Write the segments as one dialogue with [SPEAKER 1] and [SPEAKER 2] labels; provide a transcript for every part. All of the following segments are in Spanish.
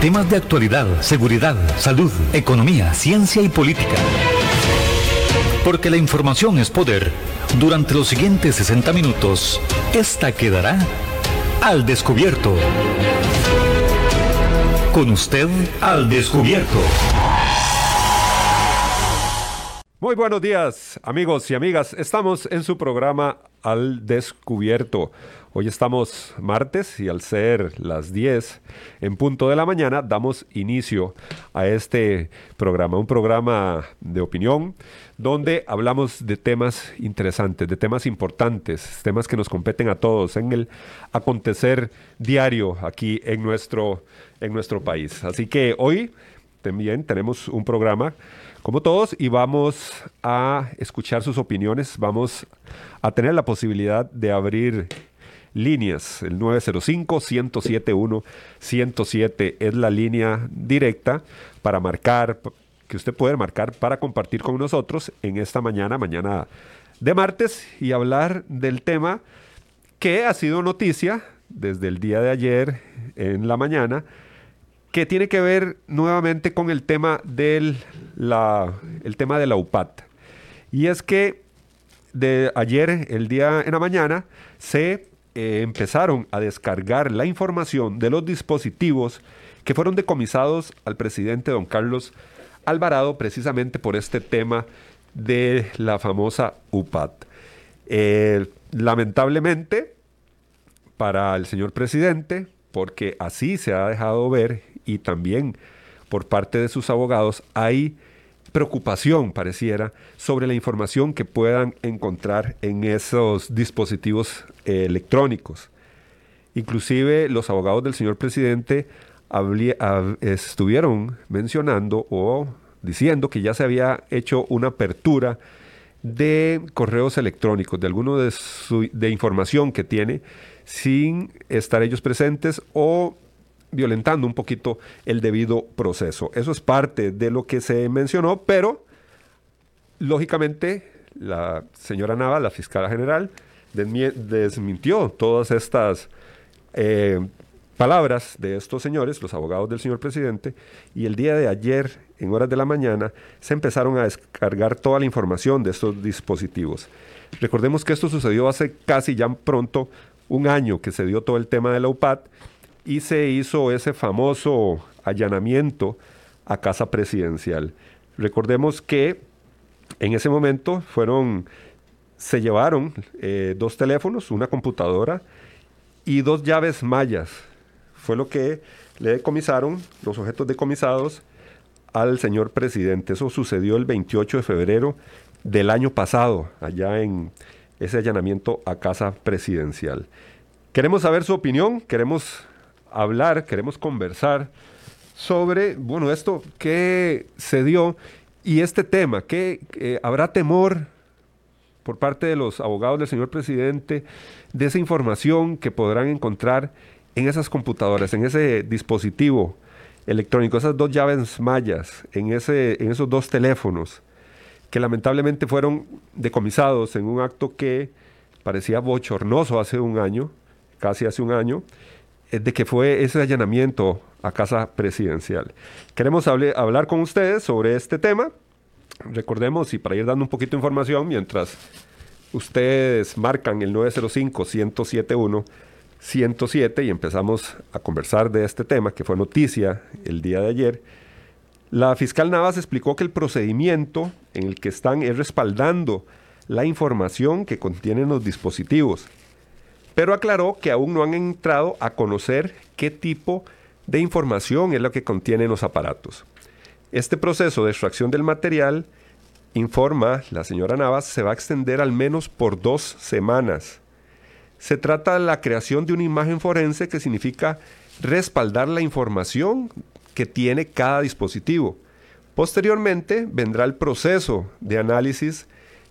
[SPEAKER 1] Temas de actualidad, seguridad, salud, economía, ciencia y política. Porque la información es poder. Durante los siguientes 60 minutos, esta quedará al descubierto. Con usted al descubierto.
[SPEAKER 2] Muy buenos días, amigos y amigas. Estamos en su programa Al Descubierto. Hoy estamos martes y al ser las 10 en punto de la mañana damos inicio a este programa, un programa de opinión donde hablamos de temas interesantes, de temas importantes, temas que nos competen a todos en el acontecer diario aquí en nuestro, en nuestro país. Así que hoy también tenemos un programa como todos y vamos a escuchar sus opiniones, vamos a tener la posibilidad de abrir líneas. El 905-107-107 es la línea directa para marcar, que usted puede marcar para compartir con nosotros en esta mañana, mañana de martes, y hablar del tema que ha sido noticia desde el día de ayer en la mañana que tiene que ver nuevamente con el tema, del, la, el tema de la UPAT. Y es que de ayer, el día en la mañana, se eh, empezaron a descargar la información de los dispositivos que fueron decomisados al presidente don Carlos Alvarado precisamente por este tema de la famosa UPAT. Eh, lamentablemente, para el señor presidente, porque así se ha dejado ver y también por parte de sus abogados hay preocupación, pareciera, sobre la información que puedan encontrar en esos dispositivos eh, electrónicos. Inclusive los abogados del señor presidente estuvieron mencionando o diciendo que ya se había hecho una apertura de correos electrónicos, de alguno de, de información que tiene, sin estar ellos presentes o violentando un poquito el debido proceso. Eso es parte de lo que se mencionó, pero lógicamente la señora Nava, la fiscal general, desmintió todas estas eh, palabras de estos señores, los abogados del señor presidente, y el día de ayer, en horas de la mañana, se empezaron a descargar toda la información de estos dispositivos. Recordemos que esto sucedió hace casi ya pronto un año que se dio todo el tema de la UPAD y se hizo ese famoso allanamiento a casa presidencial. Recordemos que en ese momento fueron, se llevaron eh, dos teléfonos, una computadora y dos llaves mayas. Fue lo que le decomisaron los objetos decomisados al señor presidente. Eso sucedió el 28 de febrero del año pasado, allá en ese allanamiento a casa presidencial. Queremos saber su opinión, queremos hablar, queremos conversar sobre, bueno, esto que se dio y este tema, que habrá temor por parte de los abogados del señor presidente de esa información que podrán encontrar en esas computadoras, en ese dispositivo electrónico, esas dos llaves mayas, en, ese, en esos dos teléfonos, que lamentablemente fueron decomisados en un acto que parecía bochornoso hace un año, casi hace un año, de que fue ese allanamiento a casa presidencial. Queremos hablar con ustedes sobre este tema. Recordemos, y para ir dando un poquito de información, mientras ustedes marcan el 905-107-107 y empezamos a conversar de este tema, que fue noticia el día de ayer, la fiscal Navas explicó que el procedimiento en el que están es respaldando la información que contienen los dispositivos pero aclaró que aún no han entrado a conocer qué tipo de información es lo que contienen los aparatos. Este proceso de extracción del material, informa la señora Navas, se va a extender al menos por dos semanas. Se trata de la creación de una imagen forense que significa respaldar la información que tiene cada dispositivo. Posteriormente vendrá el proceso de análisis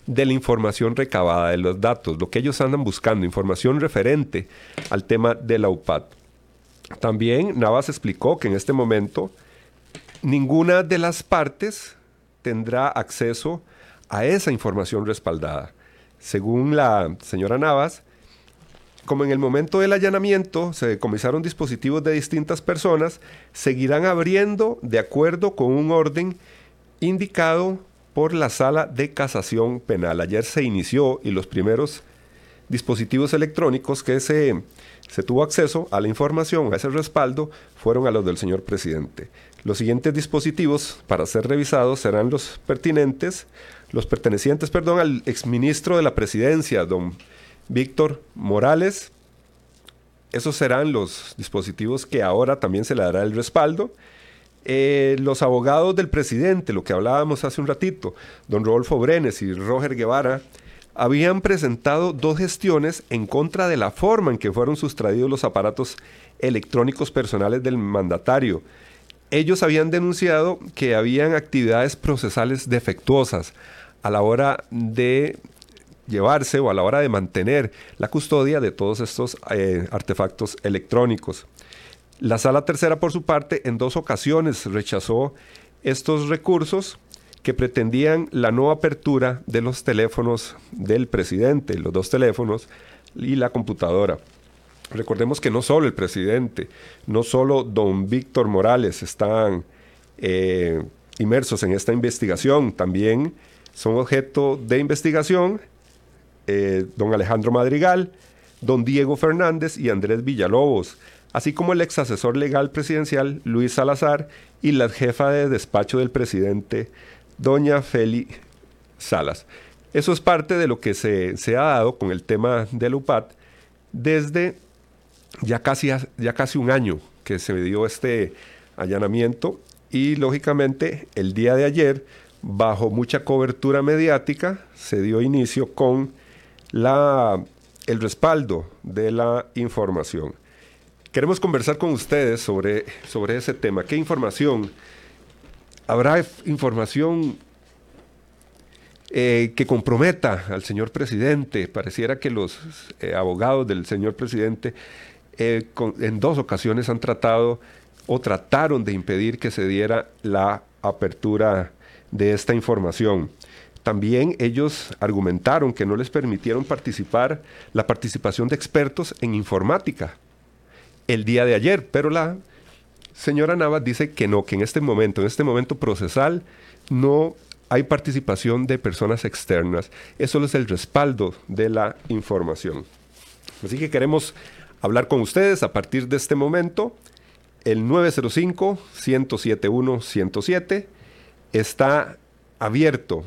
[SPEAKER 2] de la información recabada, de los datos, lo que ellos andan buscando, información referente al tema de la UPAD. También Navas explicó que en este momento ninguna de las partes tendrá acceso a esa información respaldada. Según la señora Navas, como en el momento del allanamiento se decomisaron dispositivos de distintas personas, seguirán abriendo de acuerdo con un orden indicado por la sala de casación penal. Ayer se inició y los primeros dispositivos electrónicos que se, se tuvo acceso a la información, a ese respaldo, fueron a los del señor presidente. Los siguientes dispositivos para ser revisados serán los pertinentes, los pertenecientes, perdón, al exministro de la presidencia, don Víctor Morales. Esos serán los dispositivos que ahora también se le dará el respaldo. Eh, los abogados del presidente, lo que hablábamos hace un ratito, don Rodolfo Brenes y Roger Guevara, habían presentado dos gestiones en contra de la forma en que fueron sustraídos los aparatos electrónicos personales del mandatario. Ellos habían denunciado que habían actividades procesales defectuosas a la hora de llevarse o a la hora de mantener la custodia de todos estos eh, artefactos electrónicos. La sala tercera, por su parte, en dos ocasiones rechazó estos recursos que pretendían la no apertura de los teléfonos del presidente, los dos teléfonos y la computadora. Recordemos que no solo el presidente, no solo don Víctor Morales están eh, inmersos en esta investigación, también son objeto de investigación eh, don Alejandro Madrigal, don Diego Fernández y Andrés Villalobos, así como el ex asesor legal presidencial Luis Salazar y la jefa de despacho del presidente, doña Feli Salas. Eso es parte de lo que se, ha dado con el tema del UPAT desde ya casi, ya casi un año que se dio este allanamiento y lógicamente el día de ayer, bajo mucha cobertura mediática, se dio inicio con la, el respaldo de la información. Queremos conversar con ustedes sobre, sobre ese tema. ¿Qué información? ¿Habrá información eh, que comprometa al señor presidente? Pareciera que los eh, abogados del señor presidente eh, en dos ocasiones han tratado o trataron de impedir que se diera la apertura de esta información. También ellos argumentaron que no les permitieron participar la participación de expertos en informática el día de ayer, pero la señora Navas dice que no, que en este momento, en este momento procesal, no hay participación de personas externas. Eso es el respaldo de la información. Así que queremos hablar con ustedes a partir de este momento. El 905-107-107 está abierto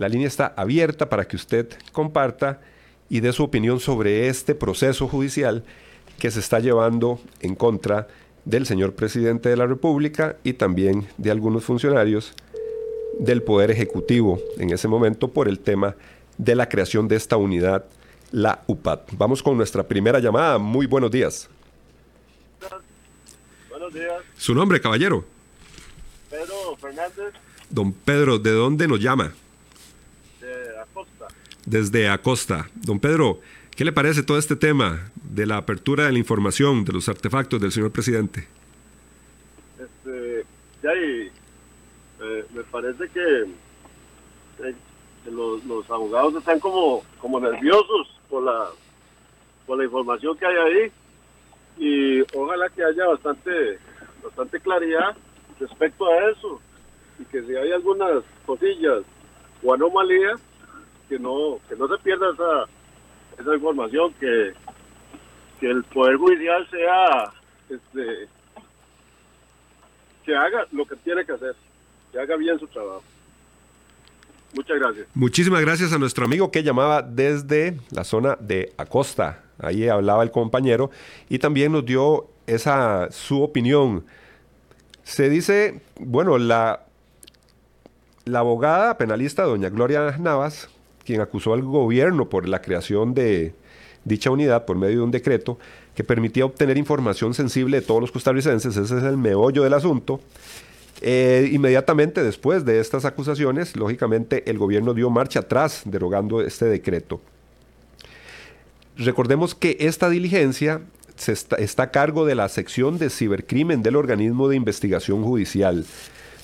[SPEAKER 2] la línea está abierta para que usted comparta y dé su opinión sobre este proceso judicial que se está llevando en contra del señor presidente de la República y también de algunos funcionarios del Poder Ejecutivo en ese momento por el tema de la creación de esta unidad, la UPAD. Vamos con nuestra primera llamada. Muy buenos días.
[SPEAKER 3] Buenos días.
[SPEAKER 2] ¿Su nombre, caballero?
[SPEAKER 3] Pedro Fernández.
[SPEAKER 2] Don Pedro, ¿de dónde nos llama? desde Acosta. Don Pedro, ¿qué le parece todo este tema de la apertura de la información de los artefactos del señor presidente?
[SPEAKER 3] Este, eh, me parece que eh, los, abogados están como, como nerviosos por la, por la información que hay ahí y ojalá que haya bastante, bastante claridad respecto a eso y que si hay algunas cosillas o anomalías que no, que no se pierda esa, esa información, que, que el Poder Judicial sea, este, que haga lo que tiene que hacer, que haga bien su trabajo. Muchas gracias.
[SPEAKER 2] Muchísimas gracias a nuestro amigo que llamaba desde la zona de Acosta. Ahí hablaba el compañero y también nos dio esa su opinión. Se dice, bueno, la, la abogada penalista doña Gloria Navas quien acusó al gobierno por la creación de dicha unidad por medio de un decreto que permitía obtener información sensible de todos los costarricenses, ese es el meollo del asunto. Eh, inmediatamente después de estas acusaciones, lógicamente el gobierno dio marcha atrás derogando este decreto. Recordemos que esta diligencia está, está a cargo de la sección de cibercrimen del organismo de investigación judicial.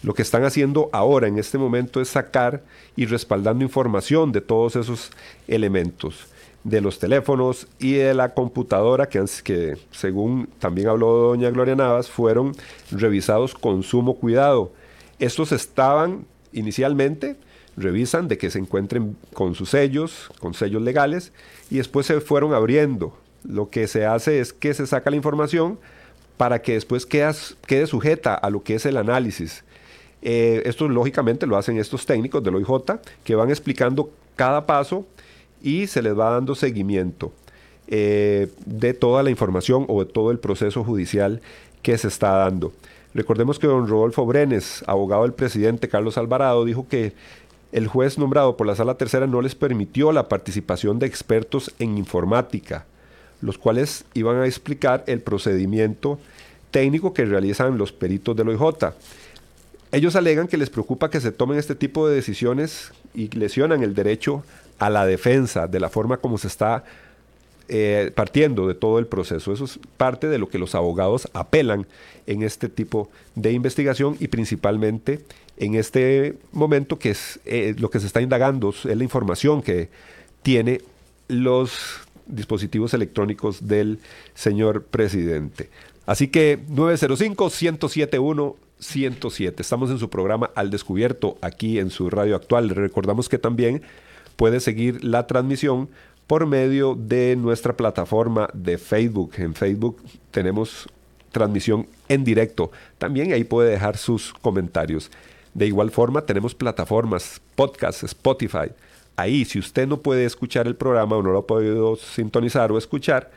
[SPEAKER 2] Lo que están haciendo ahora en este momento es sacar y respaldando información de todos esos elementos. de los teléfonos y de la computadora que, que según también habló doña Gloria Navas, fueron revisados con sumo cuidado. Estos estaban inicialmente, revisan de que se encuentren con sus sellos, con sellos legales, y después se fueron abriendo. Lo que se hace es que se saca la información para que después quede sujeta a lo que es el análisis. Eh, esto lógicamente lo hacen estos técnicos del OIJ que van explicando cada paso y se les va dando seguimiento eh, de toda la información o de todo el proceso judicial que se está dando. Recordemos que don Rodolfo Brenes, abogado del presidente Carlos Alvarado, dijo que el juez nombrado por la Sala Tercera no les permitió la participación de expertos en informática, los cuales iban a explicar el procedimiento técnico que realizan los peritos del OIJ. Ellos alegan que les preocupa que se tomen este tipo de decisiones y lesionan el derecho a la defensa de la forma como se está eh, partiendo de todo el proceso. Eso es parte de lo que los abogados apelan en este tipo de investigación y principalmente en este momento que es eh, lo que se está indagando, es la información que tiene los dispositivos electrónicos del señor presidente. Así que 905-107-107. Estamos en su programa Al Descubierto aquí en su radio actual. Recordamos que también puede seguir la transmisión por medio de nuestra plataforma de Facebook. En Facebook tenemos transmisión en directo. También ahí puede dejar sus comentarios. De igual forma tenemos plataformas, podcast, Spotify. Ahí, si usted no puede escuchar el programa o no lo ha podido sintonizar o escuchar,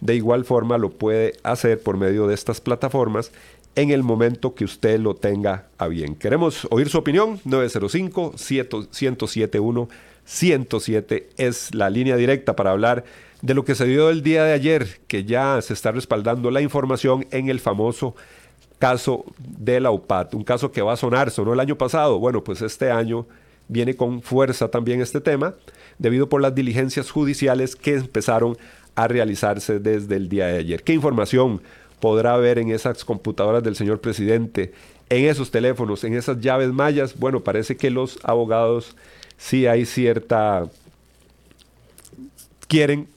[SPEAKER 2] de igual forma lo puede hacer por medio de estas plataformas en el momento que usted lo tenga a bien. Queremos oír su opinión. 905-107-107 es la línea directa para hablar de lo que se dio el día de ayer, que ya se está respaldando la información en el famoso caso de la UPAT, un caso que va a sonar, sonó el año pasado, bueno, pues este año viene con fuerza también este tema, debido por las diligencias judiciales que empezaron a realizarse desde el día de ayer. ¿Qué información podrá haber en esas computadoras del señor presidente, en esos teléfonos, en esas llaves mayas? Bueno, parece que los abogados sí hay cierta... quieren,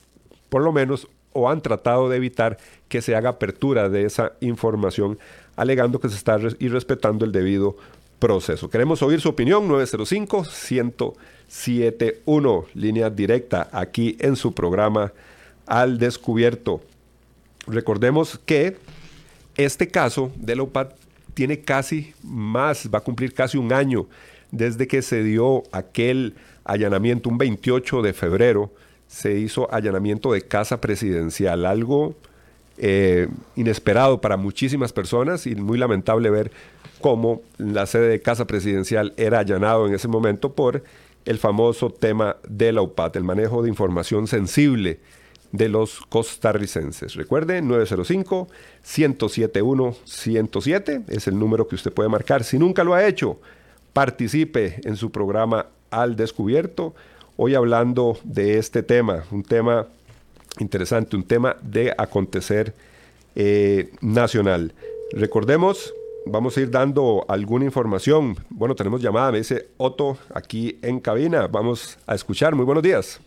[SPEAKER 2] por lo menos, o han tratado de evitar que se haga apertura de esa información, alegando que se está irrespetando el debido proceso. Queremos oír su opinión, 905-1071, línea directa, aquí en su programa al descubierto. Recordemos que este caso de la UPAD tiene casi más, va a cumplir casi un año desde que se dio aquel allanamiento, un 28 de febrero, se hizo allanamiento de casa presidencial, algo eh, inesperado para muchísimas personas y muy lamentable ver cómo la sede de casa presidencial era allanado en ese momento por el famoso tema de la UPAD, el manejo de información sensible de los costarricenses. Recuerde, 905-107-107 es el número que usted puede marcar. Si nunca lo ha hecho, participe en su programa Al Descubierto. Hoy hablando de este tema, un tema interesante, un tema de acontecer eh, nacional. Recordemos, vamos a ir dando alguna información. Bueno, tenemos llamada, me dice Otto aquí en cabina. Vamos a escuchar. Muy buenos días.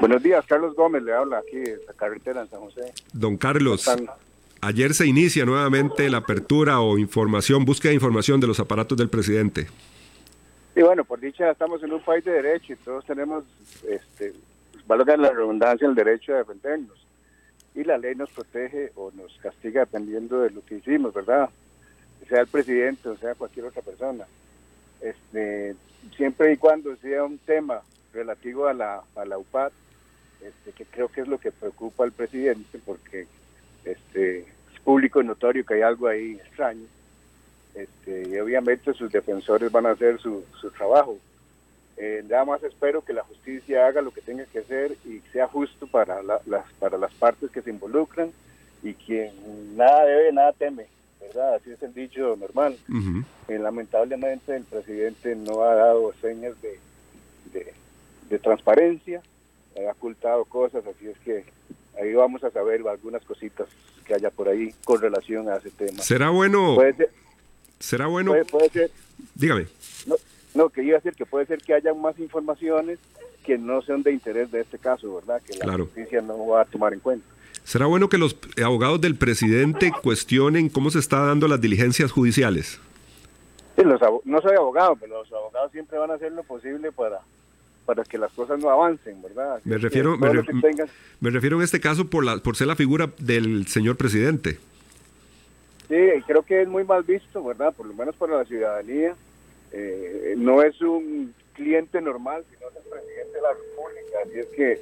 [SPEAKER 4] Buenos días, Carlos Gómez le habla aquí de la carretera en San José.
[SPEAKER 2] Don Carlos, ayer se inicia nuevamente la apertura o información, búsqueda de información de los aparatos del presidente.
[SPEAKER 4] Y bueno, por dicha estamos en un país de derecho y todos tenemos, este, valga la redundancia, el derecho a defendernos. Y la ley nos protege o nos castiga dependiendo de lo que hicimos, ¿verdad? Sea el presidente o sea cualquier otra persona. Este, siempre y cuando sea un tema relativo a la, a la UPAD, este, que creo que es lo que preocupa al presidente, porque este, es público y notorio que hay algo ahí extraño. Este, y obviamente sus defensores van a hacer su, su trabajo. Eh, nada más espero que la justicia haga lo que tenga que hacer y sea justo para, las, para las partes que se involucran y quien nada debe, nada teme, ¿verdad? Así es el dicho normal. Eh, lamentablemente el presidente no ha dado señas de, de transparencia, ha ocultado cosas, así es que ahí vamos a saber algunas cositas que haya por ahí con relación a ese tema.
[SPEAKER 2] ¿Será bueno? ¿Será bueno?
[SPEAKER 4] Puede, ser.
[SPEAKER 2] Dígame.
[SPEAKER 4] No, no, que iba a decir que puede ser que haya más informaciones que no sean de interés de este caso, ¿verdad? Que la justicia no va a tomar en cuenta.
[SPEAKER 2] ¿Será bueno que los abogados del presidente cuestionen cómo se están dando las diligencias judiciales?
[SPEAKER 4] no soy abogado, pero los abogados siempre van a hacer lo posible para, para que las cosas no avancen, ¿verdad?
[SPEAKER 2] me refiero, me, refiero en este caso por, la, por ser la figura del señor presidente.
[SPEAKER 4] Sí, creo que es muy mal visto, ¿verdad? Por lo menos para la ciudadanía. Eh, no es un cliente normal, sino es el presidente de la República. Así es que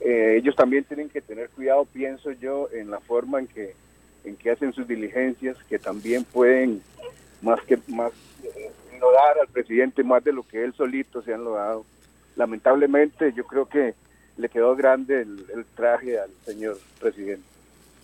[SPEAKER 4] eh, ellos también tienen que tener cuidado, pienso yo, en la forma en que en que hacen sus diligencias, que también pueden más que más eh, al presidente más de lo que él solito se han logrado. Lamentablemente, yo creo que le quedó grande el traje al señor presidente.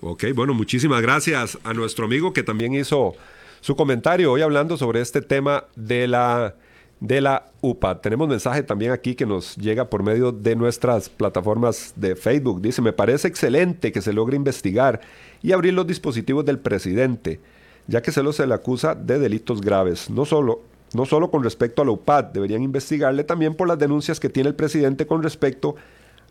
[SPEAKER 2] Ok, bueno, muchísimas gracias a nuestro amigo que también hizo su comentario hoy hablando sobre este tema de la de la UPA. Tenemos mensaje también aquí que nos llega por medio de nuestras plataformas de Facebook. Dice, me parece excelente que se logre investigar y abrir los dispositivos del presidente, ya que solo se le acusa de delitos graves. No solo, no solo con respecto a la UPAD, deberían investigarle también por las denuncias que tiene el presidente con respecto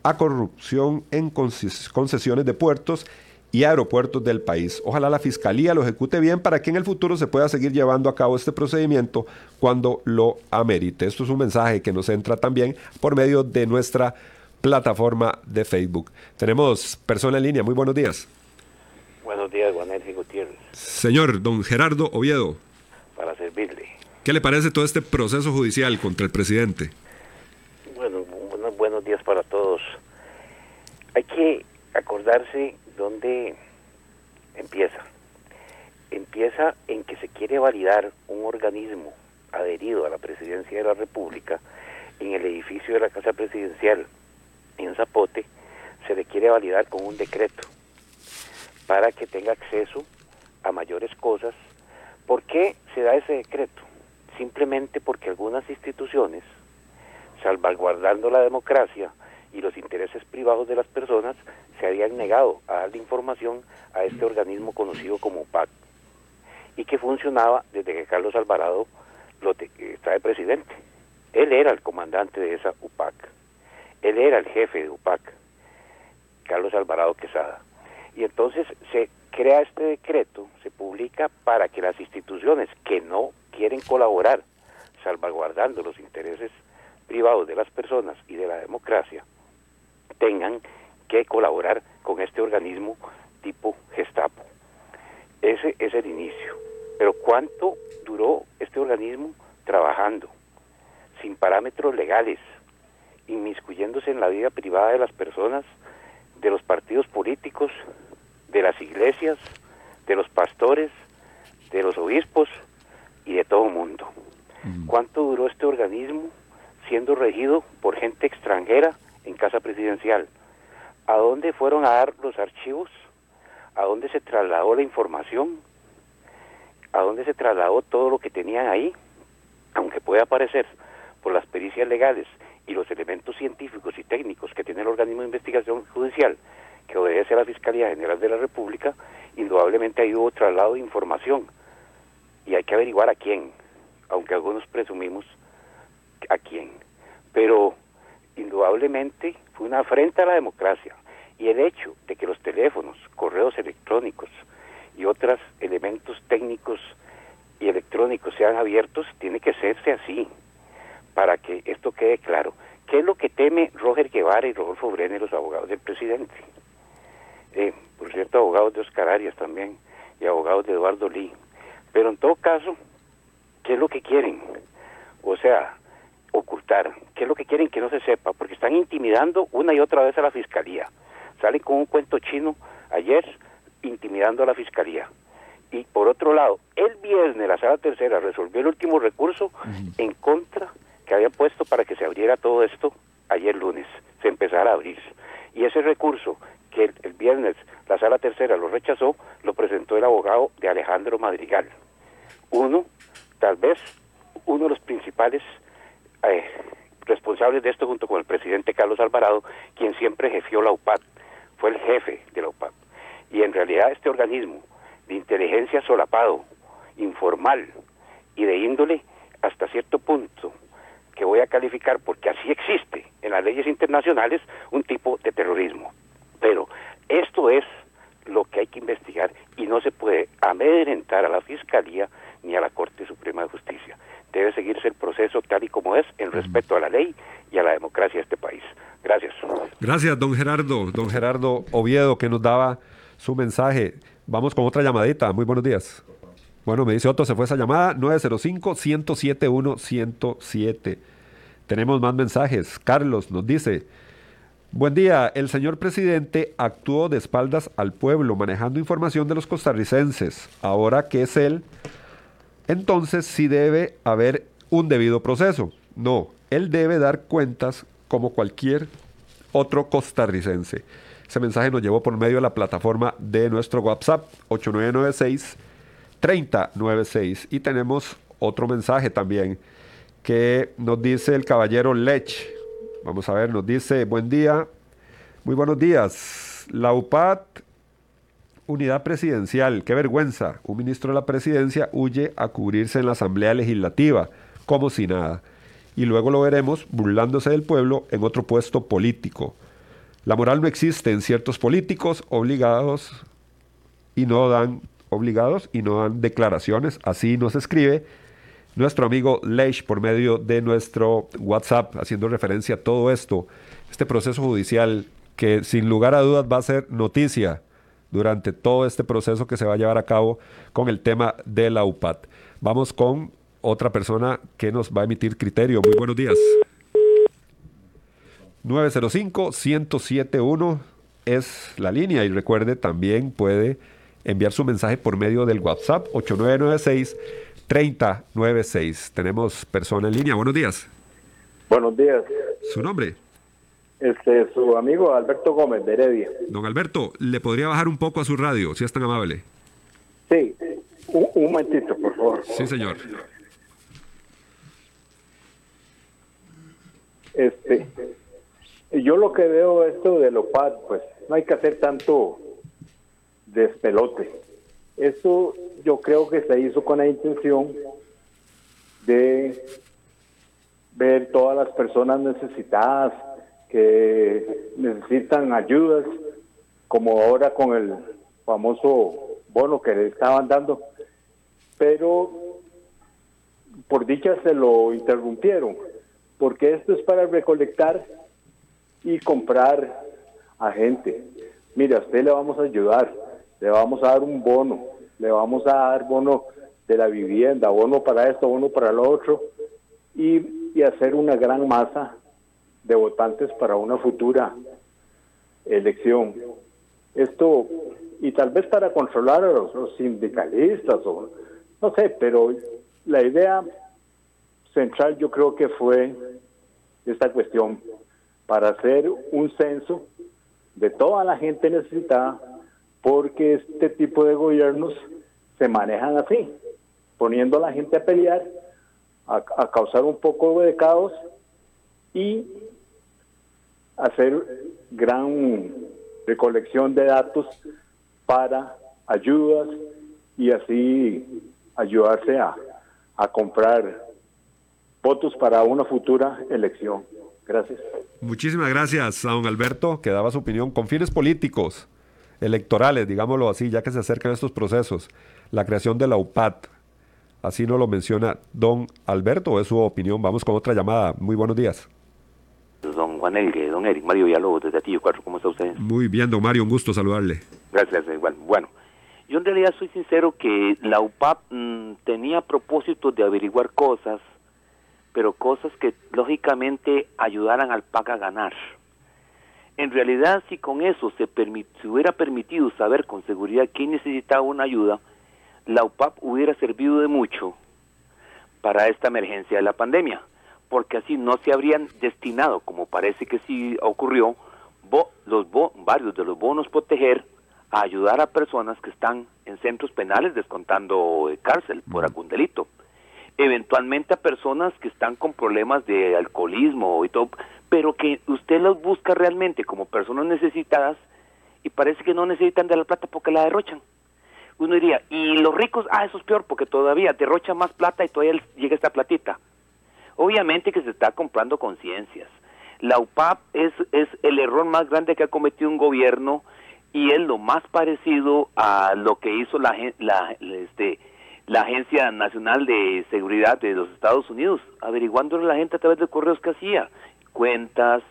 [SPEAKER 2] a corrupción en concesiones de puertos y aeropuertos del país. Ojalá la Fiscalía lo ejecute bien para que en el futuro se pueda seguir llevando a cabo este procedimiento cuando lo amerite. Esto es un mensaje que nos entra también por medio de nuestra plataforma de Facebook. Tenemos persona en línea. Muy buenos días.
[SPEAKER 5] Buenos días, Juan Gutiérrez.
[SPEAKER 2] Señor don Gerardo Oviedo.
[SPEAKER 5] Para servirle.
[SPEAKER 2] ¿Qué le parece todo este proceso judicial contra el presidente?
[SPEAKER 5] Bueno, buenos días para todos. Hay que acordarse dónde empieza. Empieza en que se quiere validar un organismo adherido a la presidencia de la República en el edificio de la Casa Presidencial en Zapote, se le quiere validar con un decreto para que tenga acceso a mayores cosas. ¿Por qué se da ese decreto? Simplemente porque algunas instituciones, salvaguardando la democracia y los intereses privados de las personas, se habían negado a darle información a este organismo conocido como UPAC y que funcionaba desde que Carlos Alvarado lo está de presidente. Él era el comandante de esa UPAC. Él era el jefe de UPAC, Carlos Alvarado Quesada. Y entonces se crea este decreto, se publica para que las instituciones que no quieren colaborar, salvaguardando los intereses privados de las personas y de la democracia, tengan que colaborar con este organismo tipo Gestapo. Ese es el inicio. Pero ¿cuánto duró este organismo trabajando sin parámetros legales, inmiscuyéndose en la vida privada de las personas, de los partidos políticos, de las iglesias, de los pastores, de los obispos y de todo mundo? Mm. ¿Cuánto duró este organismo siendo regido por gente extranjera en casa presidencial? a dónde fueron a dar los archivos, a dónde se trasladó la información, a dónde se trasladó todo lo que tenían ahí, aunque pueda parecer por las pericias legales y los elementos científicos y técnicos que tiene el organismo de investigación judicial, que obedece a la Fiscalía General de la República, indudablemente hay hubo traslado de información y hay que averiguar a quién, aunque algunos presumimos a quién. Pero indudablemente fue una afrenta a la democracia. Y el hecho de que los teléfonos, correos electrónicos y otros elementos técnicos y electrónicos sean abiertos, tiene que hacerse así, para que esto quede claro. ¿Qué es lo que teme Roger Guevara y Rodolfo Brenner, los abogados del presidente? Eh, por cierto, abogados de Oscar Arias también y abogados de Eduardo Lee. Pero en todo caso, ¿qué es lo que quieren? O sea, ocultar. ¿Qué es lo que quieren que no se sepa? Porque están intimidando una y otra vez a la fiscalía. Salen con un cuento chino ayer intimidando a la fiscalía. Y por otro lado, el viernes la sala tercera resolvió el último recurso en contra que había puesto para que se abriera todo esto ayer lunes, se empezara a abrir. Y ese recurso que el, viernes la sala tercera lo rechazó, lo presentó el abogado de Alejandro Madrigal. Uno, tal vez uno de los principales eh, responsables de esto junto con el presidente Carlos Alvarado, quien siempre jefió la UPAD, fue el jefe de la UPAD. Y en realidad este organismo de inteligencia solapado, informal y de índole hasta cierto punto
[SPEAKER 6] que voy a calificar, porque así existe en las leyes internacionales, un tipo de terrorismo. Pero esto es lo que hay que investigar y no se puede amedrentar a la Fiscalía ni a la Corte Suprema de Justicia. Debe seguirse el proceso tal y como es, en respeto a la ley y a la democracia de este país. Gracias.
[SPEAKER 2] Gracias, don Gerardo. Don Gerardo Oviedo, que nos daba su mensaje. Vamos con otra llamadita. Muy buenos días. Bueno, me dice Otto, se fue esa llamada. 905-107-107. Tenemos más mensajes. Carlos nos dice, buen día, el señor presidente actuó de espaldas al pueblo, manejando información de los costarricenses. Ahora que es él, entonces sí debe haber un debido proceso. No, él debe dar cuentas como cualquier otro costarricense. Ese mensaje nos llevó por medio de la plataforma de nuestro WhatsApp 8996 3096 y tenemos otro mensaje también que nos dice el caballero Lech. Vamos a ver, nos dice, buen día, muy buenos días. La UPAD, unidad presidencial, qué vergüenza. Un ministro de la presidencia huye a cubrirse en la Asamblea Legislativa, como si nada y luego lo veremos burlándose del pueblo en otro puesto político. La moral no existe en ciertos políticos obligados y no dan obligados y no dan declaraciones, así nos escribe nuestro amigo Leish por medio de nuestro WhatsApp, haciendo referencia a todo esto, este proceso judicial que sin lugar a dudas va a ser noticia durante todo este proceso que se va a llevar a cabo con el tema de la UPAD. Vamos con otra persona que nos va a emitir criterio. Muy buenos días. 905-1071 es la línea y recuerde también puede enviar su mensaje por medio del WhatsApp 8996-3096. Tenemos persona en línea. Buenos días.
[SPEAKER 7] Buenos días.
[SPEAKER 2] ¿Su nombre?
[SPEAKER 7] Este, su amigo Alberto Gómez de Heredia.
[SPEAKER 2] Don Alberto, ¿le podría bajar un poco a su radio, si es tan amable?
[SPEAKER 7] Sí, un, un momentito, por favor.
[SPEAKER 2] Sí, señor.
[SPEAKER 7] Este, yo lo que veo esto de OPAD, pues no hay que hacer tanto despelote. Eso yo creo que se hizo con la intención de ver todas las personas necesitadas que necesitan ayudas, como ahora con el famoso bono que le estaban dando, pero por dicha se lo interrumpieron porque esto es para recolectar y comprar a gente. Mira, a usted le vamos a ayudar, le vamos a dar un bono, le vamos a dar bono de la vivienda, bono para esto, bono para lo otro, y, y hacer una gran masa de votantes para una futura elección. Esto, y tal vez para controlar a los, los sindicalistas, o no sé, pero la idea central yo creo que fue esta cuestión para hacer un censo de toda la gente necesitada, porque este tipo de gobiernos se manejan así, poniendo a la gente a pelear, a, causar un poco de caos y hacer gran recolección de datos para ayudas y así ayudarse a, a comprar votos para una futura elección. Gracias.
[SPEAKER 2] Muchísimas gracias a don Alberto, que daba su opinión con fines políticos, electorales, digámoslo así, ya que se acercan estos procesos. La creación de la UPAD, así no lo menciona don Alberto, es su opinión. Vamos con otra llamada. Muy buenos días.
[SPEAKER 6] Don Juan Elgue, don Eric, Mario Villalobos, desde Atillo Cuatro, ¿cómo está usted?
[SPEAKER 2] Muy bien, don Mario, un gusto saludarle.
[SPEAKER 6] Gracias, igual. Bueno, yo en realidad soy sincero que la UPAD mm, tenía propósito de averiguar cosas, pero cosas que lógicamente ayudaran al PAC a ganar. En realidad, si con eso se, se hubiera permitido saber con seguridad quién necesitaba una ayuda, la UPAP hubiera servido de mucho para esta emergencia de la pandemia, porque así no se habrían destinado, como parece que sí ocurrió, los varios de los bonos proteger a ayudar a personas que están en centros penales descontando cárcel por algún delito. Eventualmente a personas que están con problemas de alcoholismo y todo, pero que usted los busca realmente como personas necesitadas y parece que no necesitan de la plata porque la derrochan. Uno diría, y los ricos, ah, eso es peor porque todavía derrochan más plata y todavía llega esta platita. Obviamente que se está comprando conciencias. La UPAP es, es el error más grande que ha cometido un gobierno y es lo más parecido a lo que hizo la, la, este, la Agencia Nacional de Seguridad de los Estados Unidos, averiguando a la gente a través de correos que hacía, cuentas,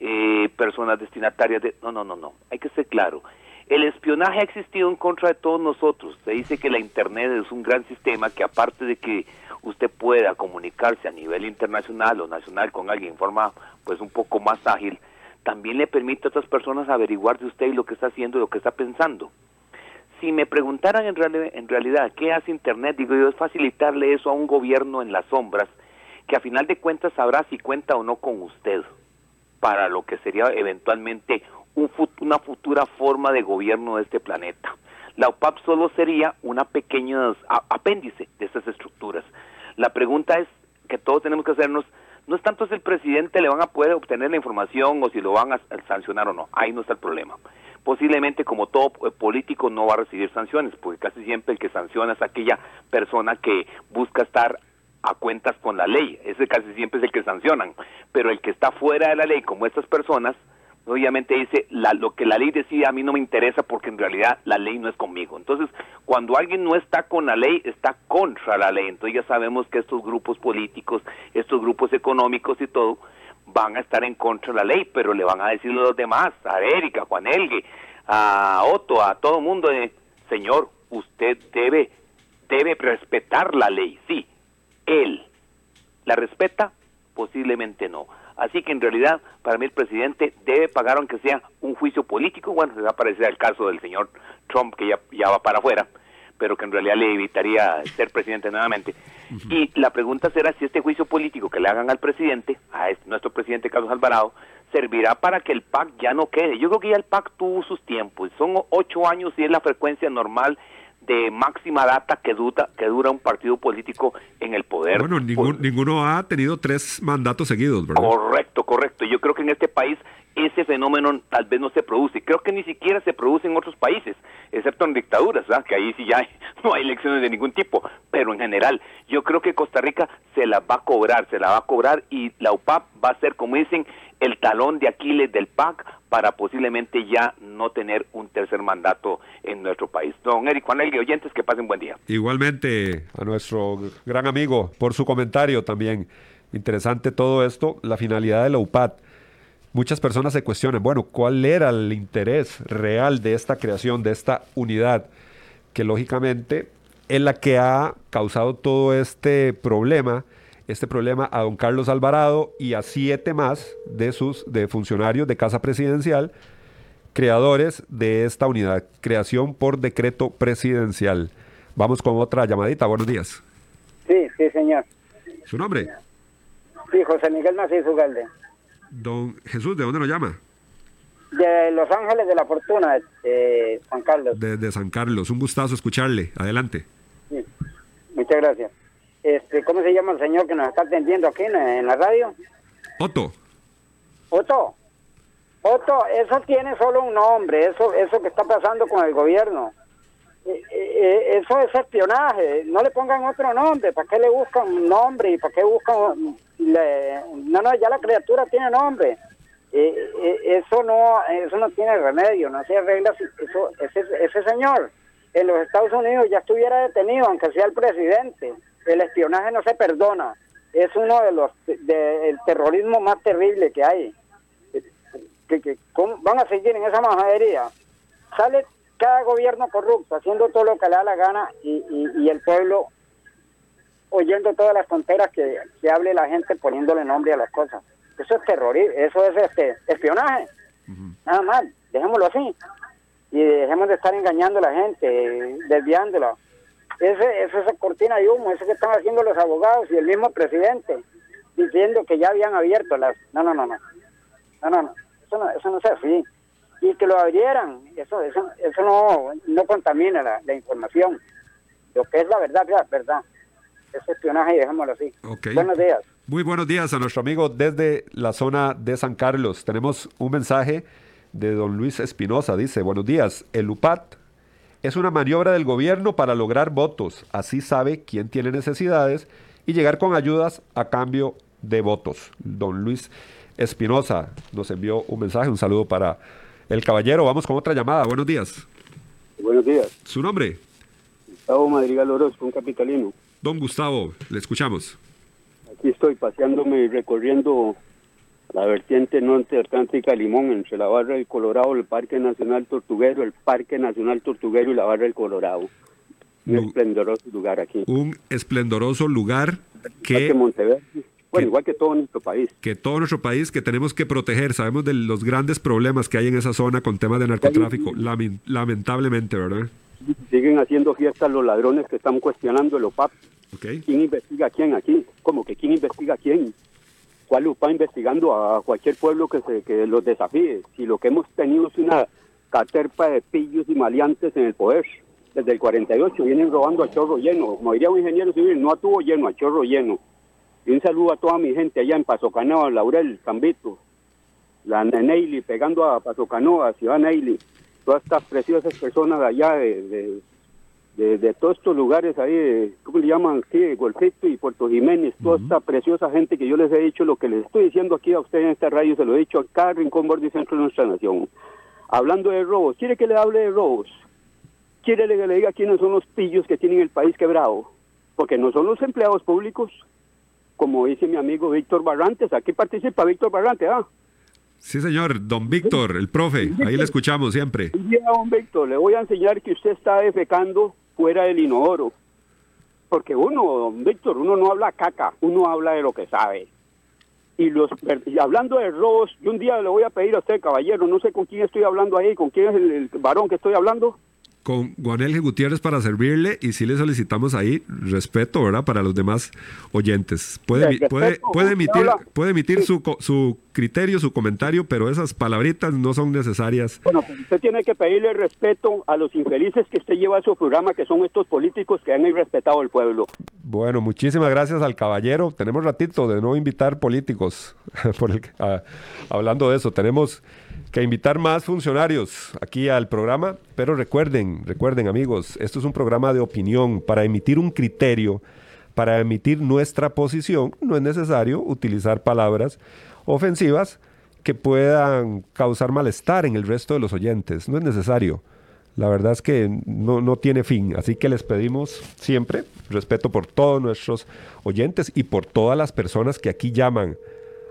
[SPEAKER 6] eh, personas destinatarias de... No, no, no, no, hay que ser claro. El espionaje ha existido en contra de todos nosotros. Se dice que la Internet es un gran sistema que aparte de que usted pueda comunicarse a nivel internacional o nacional con alguien en forma pues un poco más ágil, también le permite a otras personas averiguar de usted lo que está haciendo y lo que está pensando. Si me preguntaran en, en realidad qué hace Internet, digo yo, es facilitarle eso a un gobierno en las sombras que a final de cuentas sabrá si cuenta o no con usted para lo que sería eventualmente una futura forma de gobierno de este planeta. La OPAP solo sería una pequeña apéndice de esas estructuras. La pregunta es que todos tenemos que hacernos, no es tanto si el presidente le van a poder obtener la información o si lo van a sancionar o no, ahí no está el problema. Posiblemente como todo político no va a recibir sanciones, porque casi siempre el que sanciona es aquella persona que busca estar a cuentas con la ley, ese casi siempre es el que sancionan, pero el que está fuera de la ley como estas personas, obviamente dice la, lo que la ley decide a mí no me interesa porque en realidad la ley no es conmigo. Entonces, cuando alguien no está con la ley, está contra la ley. Entonces ya sabemos que estos grupos políticos, estos grupos económicos y todo, van a estar en contra de la ley, pero le van a decir a los demás, a Erika, a Juan Elgue, a Otto, a todo el mundo, eh, señor, usted debe, debe respetar la ley, sí, él. ¿La respeta? Posiblemente no. Así que en realidad, para mí el presidente debe pagar aunque sea un juicio político, bueno, se va a parecer al caso del señor Trump que ya, ya va para afuera, pero que en realidad le evitaría ser presidente nuevamente. Y la pregunta será si este juicio político que le hagan al presidente, a este, nuestro presidente Carlos Alvarado, servirá para que el PAC ya no quede. Yo creo que ya el PAC tuvo sus tiempos, son ocho años y es la frecuencia normal de máxima data que dura, que dura un partido político en el poder.
[SPEAKER 2] Bueno, ninguno ha tenido tres mandatos seguidos, ¿verdad?
[SPEAKER 6] Correcto, correcto. Yo creo que en este país ese fenómeno tal vez no se produce. Creo que ni siquiera se produce en otros países, excepto en dictaduras, ¿verdad? que ahí sí ya no hay elecciones de ningún tipo. Pero en general, yo creo que Costa Rica se la va a cobrar, se la va a cobrar y la UPAP va a ser, como dicen, el talón de Aquiles del PAC para posiblemente ya no tener un tercer mandato en nuestro país. Don Eric Juan y oyentes, que pasen buen día.
[SPEAKER 2] Igualmente a nuestro gran amigo por su comentario también. Interesante todo esto, la finalidad de la UPAD. Muchas personas se cuestionan, bueno, ¿cuál era el interés real de esta creación, de esta unidad? Que lógicamente es la que ha causado todo este problema este problema a don Carlos Alvarado y a siete más de sus de funcionarios de Casa Presidencial, creadores de esta unidad, creación por decreto presidencial. Vamos con otra llamadita. Buenos días.
[SPEAKER 8] Sí, sí, señor.
[SPEAKER 2] ¿Su nombre?
[SPEAKER 8] Sí, José Miguel Macizo Galde.
[SPEAKER 2] Don Jesús, ¿de dónde nos llama?
[SPEAKER 8] De Los Ángeles de la Fortuna, de San Carlos.
[SPEAKER 2] De, San Carlos. Un gustazo escucharle. Adelante.
[SPEAKER 8] Sí. Muchas gracias. Este, ¿Cómo se llama el señor que nos está atendiendo aquí en, la radio?
[SPEAKER 2] Otto.
[SPEAKER 8] Otto. Otto, eso tiene solo un nombre, eso, eso que está pasando con el gobierno. Eh, eh, eh, eso es espionaje, no le pongan otro nombre, ¿para qué le buscan un nombre y para qué buscan... No, no, ya la criatura tiene nombre. eso no eso no tiene remedio, no se arregla. Eso, ese, ese señor en los Estados Unidos ya estuviera detenido, aunque sea el presidente el espionaje no se perdona. Es uno de los del terrorismo más terrible que hay. Que, van a seguir en esa majadería. Sale cada gobierno corrupto haciendo todo lo que le da la gana y, y, el pueblo oyendo todas las tonteras que, hable la gente poniéndole nombre a las cosas. Eso es terrorismo, eso es este espionaje. Nada más, dejémoslo así. Y dejemos de estar engañando a la gente, desviándola. Ese, es esa cortina de humo, eso que están haciendo los abogados y el mismo presidente, diciendo que ya habían abierto las... No, no, no, no. No, no, no. Eso no, eso no es así. Y que lo abrieran, eso eso, eso no, no contamina la, información. Lo que es la verdad, la verdad. Es espionaje y dejémoslo así. Buenos días.
[SPEAKER 2] Muy buenos días a nuestro amigo desde la zona de San Carlos. Tenemos un mensaje de don Luis Espinosa. Dice, buenos días, el UPAT es una maniobra del gobierno para lograr votos. Así sabe quién tiene necesidades y llegar con ayudas a cambio de votos. Don Luis Espinosa nos envió un mensaje, un saludo para el caballero. Vamos con otra llamada. Buenos días.
[SPEAKER 9] Buenos días.
[SPEAKER 2] ¿Su nombre?
[SPEAKER 9] Gustavo Madrigal Orozco, un capitalino.
[SPEAKER 2] Don Gustavo, le escuchamos.
[SPEAKER 9] Aquí estoy paseándome y recorriendo la vertiente norte atlántica Limón, entre la Barra del Colorado, el Parque Nacional Tortuguero, el Parque Nacional Tortuguero y la Barra del Colorado. Un
[SPEAKER 2] Lu-
[SPEAKER 9] esplendoroso lugar aquí.
[SPEAKER 2] Un esplendoroso lugar
[SPEAKER 9] que
[SPEAKER 2] que,
[SPEAKER 9] Monteverde. Bueno,
[SPEAKER 2] que-
[SPEAKER 9] igual que todo nuestro país.
[SPEAKER 2] que todo nuestro país que tenemos que proteger. Sabemos de los grandes problemas que hay en esa zona con temas de narcotráfico, lamen- lamentablemente, ¿verdad?
[SPEAKER 9] Siguen haciendo fiestas los ladrones que están cuestionando el OPAP.
[SPEAKER 2] Ok.
[SPEAKER 9] ¿Quién investiga a quién aquí? ¿Cómo que quién investiga a quién? ¿Cuál UPA investigando a cualquier pueblo que, se, que los desafíe? Si lo que hemos tenido es una caterpa de pillos y maleantes en el poder. Desde el 48 vienen robando a chorro lleno. Como diría un ingeniero civil, no a tubo lleno, a chorro lleno. Y un saludo a toda mi gente allá en Paso Canoa, Laurel, Cambito, la Neily, pegando a Paso Canoa, Ciudad Neily. Todas estas preciosas personas allá de, de, de, de todos estos lugares ahí, ¿cómo le llaman? Sí, Golfito y Puerto Jiménez, toda esta preciosa gente que yo les he dicho, lo que les estoy diciendo aquí a ustedes en esta radio, se lo he dicho a cada rincón, borde y centro de nuestra nación. Hablando de robos, ¿quiere que le hable de robos? ¿Quiere que le diga quiénes son los pillos que tienen el país quebrado? Porque no son los empleados públicos, como dice mi amigo Víctor Barrantes, aquí participa Víctor Barrantes, ¿ah?
[SPEAKER 2] Sí, señor. Don Víctor, el profe. Ahí le escuchamos siempre.
[SPEAKER 9] Día, don Víctor, le voy a enseñar que usted está defecando fuera del inodoro. Porque uno, don Víctor, uno no habla caca, uno habla de lo que sabe. Y, los, y hablando de robos, yo un día le voy a pedir a usted, caballero, no sé con quién estoy hablando ahí, con quién es el, el varón que estoy hablando.
[SPEAKER 2] Con Juanel Gutiérrez para servirle y sí le solicitamos ahí respeto, ¿verdad? Para los demás oyentes. Puede,
[SPEAKER 9] Sí,
[SPEAKER 2] puede, puede emitir, puede emitir su, su criterio, su comentario, pero esas palabritas no son necesarias.
[SPEAKER 9] Bueno, pues usted tiene que pedirle respeto a los infelices que usted lleva a su programa, que son estos políticos que han irrespetado al pueblo.
[SPEAKER 2] Bueno, muchísimas gracias al caballero. Tenemos ratito de no invitar políticos. Por el- ah, hablando de eso, tenemos que invitar más funcionarios aquí al programa, pero recuerden, recuerden amigos, esto es un programa de opinión. Para emitir un criterio, para emitir nuestra posición, no es necesario utilizar palabras ofensivas que puedan causar malestar en el resto de los oyentes. No es necesario. La verdad es que no, no tiene fin. Así que les pedimos siempre respeto por todos nuestros oyentes y por todas las personas que aquí llaman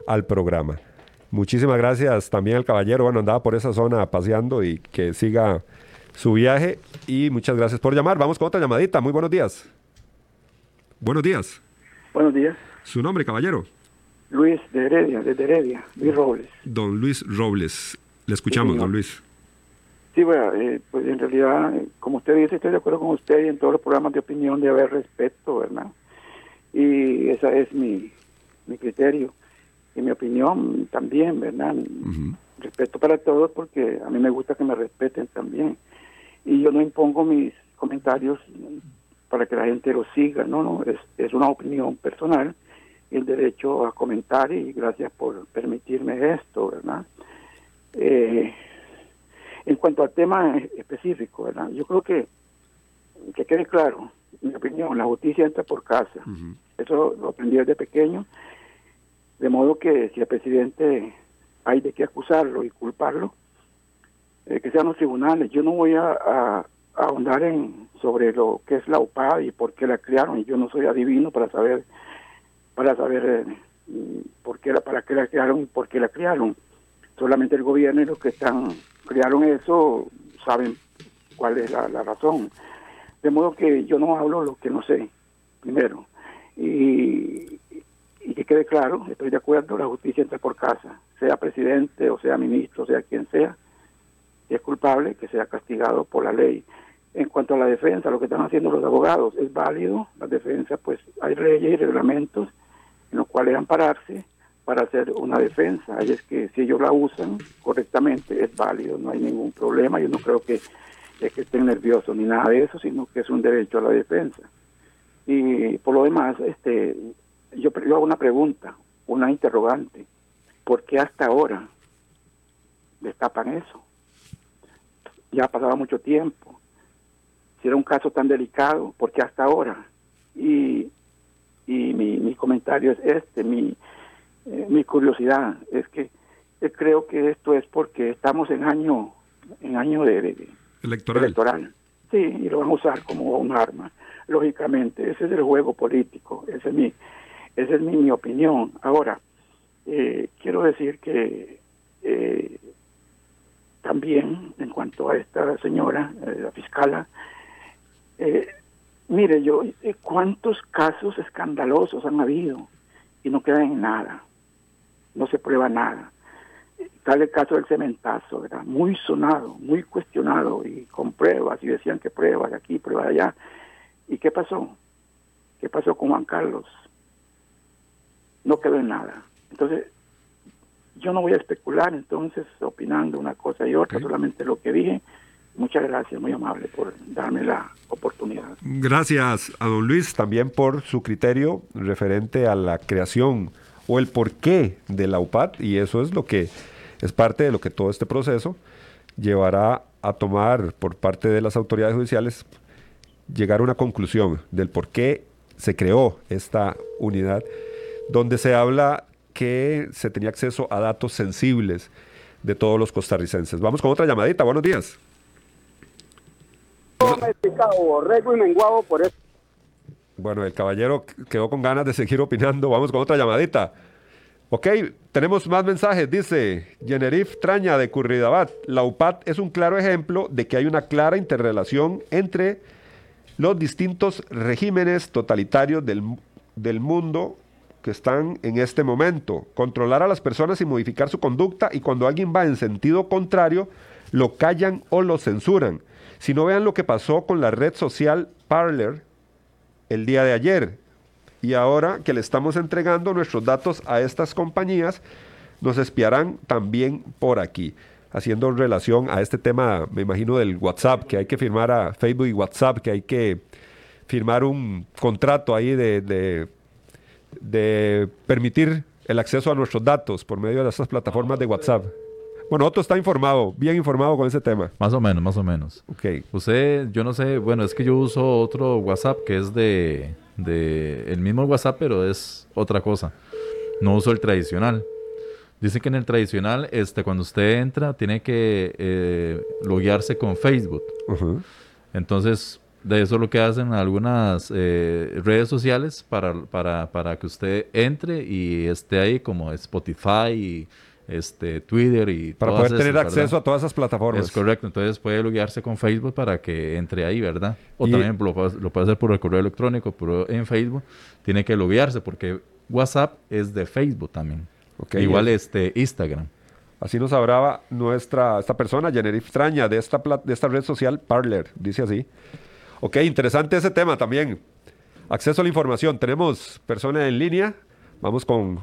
[SPEAKER 2] al programa. Muchísimas gracias también al caballero. Bueno, andaba por esa zona paseando y que siga su viaje. Y muchas gracias por llamar. Vamos con otra llamadita. Muy buenos días. Buenos días.
[SPEAKER 10] Buenos días.
[SPEAKER 2] Su nombre, caballero.
[SPEAKER 10] Luis de Heredia, desde Heredia, Luis Robles.
[SPEAKER 2] Don Luis Robles. Le escuchamos, don Luis.
[SPEAKER 10] Sí, bueno, eh, pues en realidad, como usted dice, estoy de acuerdo con usted y en todos los programas de opinión de haber respeto, ¿verdad? Y ese es mi, mi criterio. Y mi opinión también, ¿verdad? Respeto para todos porque a mí me gusta que me respeten también. Y yo no impongo mis comentarios para que la gente los siga, no, no, es, es una opinión personal y el derecho a comentar y gracias por permitirme esto, ¿verdad? Eh, en cuanto al tema específico, ¿verdad? Yo creo que, que quede claro, en mi opinión, la justicia entra por casa. Eso lo aprendí desde pequeño, de modo que si el presidente hay de qué acusarlo y culparlo, eh, que sean los tribunales. Yo no voy a, a- ahondar en sobre lo que es la UPAD y por qué la crearon. Yo no soy adivino para saber para saber eh, por qué para qué la crearon y por qué la crearon. Solamente el gobierno y los que están crearon eso saben cuál es la, la razón. De modo que yo no hablo lo que no sé, primero. Y, y que quede claro, estoy de acuerdo, la justicia entra por casa, sea presidente o sea ministro, sea quien sea, si es culpable, que sea castigado por la ley. En cuanto a la defensa, lo que están haciendo los abogados es válido, la defensa, pues hay leyes y reglamentos en los cuales ampararse para hacer una defensa. Y es que si ellos la usan correctamente, es válido, no hay ningún problema. Yo no creo que, que estén nerviosos ni nada de eso, sino que es un derecho a la defensa. Y por lo demás, este, yo, yo hago una pregunta, una interrogante. ¿Por qué hasta ahora destapan eso? Ya ha pasado mucho tiempo. Si era un caso tan delicado, ¿por qué hasta ahora? Y, y mi, comentario es este, mi, eh, mi curiosidad es que eh, creo que esto es porque estamos en año en año de,
[SPEAKER 2] electoral.
[SPEAKER 10] electoral. Sí, y lo van a usar como un arma. Lógicamente, ese es el juego político, ese es mi, esa es mi, opinión. Ahora, eh, quiero decir que también en cuanto a esta señora, la fiscala, Mire, yo, eh, ¿cuántos casos escandalosos han habido y no quedan en nada? No se prueba nada. Tal el caso del cementazo, ¿verdad? Muy sonado, muy cuestionado y con pruebas, y decían que pruebas de aquí, pruebas de allá. ¿Y qué pasó? ¿Qué pasó con Juan Carlos? No quedó en nada. Entonces, yo no voy a especular entonces opinando una cosa y otra, solamente lo que dije Muchas gracias, muy amable por darme la oportunidad.
[SPEAKER 2] Gracias a don Luis también por su criterio referente a la creación o el porqué de la UPAD y eso es lo que es parte de lo que todo este proceso llevará a tomar por parte de las autoridades judiciales llegar a una conclusión del por qué se creó esta unidad donde se habla que se tenía acceso a datos sensibles de todos los costarricenses. Vamos con otra llamadita. Buenos días. Bueno, el caballero quedó con ganas de seguir opinando. Vamos con otra llamadita. Ok, tenemos más mensajes. Dice Generif Traña de Curridabat. La UPAT es un claro ejemplo de que hay una clara interrelación entre los distintos regímenes totalitarios del, del mundo que están en este momento. Controlar a las personas y modificar su conducta y cuando alguien va en sentido contrario, lo callan o lo censuran. Si no vean lo que pasó con la red social Parler el día de ayer. Y ahora que le estamos entregando nuestros datos a estas compañías, nos espiarán también por aquí. Haciendo relación a este tema, me imagino, del WhatsApp, que hay que firmar a Facebook y WhatsApp, que hay que firmar un contrato ahí de, de, de permitir el acceso a nuestros datos por medio de esas plataformas de WhatsApp. Bueno, Otto está informado, bien informado con ese tema.
[SPEAKER 11] Más o menos, más o menos.
[SPEAKER 2] Ok.
[SPEAKER 11] Usted, yo no sé, bueno, es que yo uso otro WhatsApp que es de, de el mismo WhatsApp, pero es otra cosa. No uso el tradicional. Dice que en el tradicional, este, cuando usted entra, tiene que eh, loguearse con Facebook. Entonces, de eso es lo que hacen algunas eh, redes sociales para, para, para, que usted entre y esté ahí como Spotify y este, Twitter y
[SPEAKER 2] para poder tener acceso a todas esas plataformas.
[SPEAKER 11] Es correcto, entonces puede loguearse con Facebook para que entre ahí, ¿verdad? O también lo, puede hacer por el correo electrónico, pero en Facebook tiene que loguearse porque WhatsApp es de Facebook también. Igual este Instagram.
[SPEAKER 2] Así nos hablaba nuestra esta persona, Jennifer Extraña, de esta, de esta red social Parler, dice así. Ok, interesante ese tema también. Acceso a la información. Tenemos personas en línea. Vamos con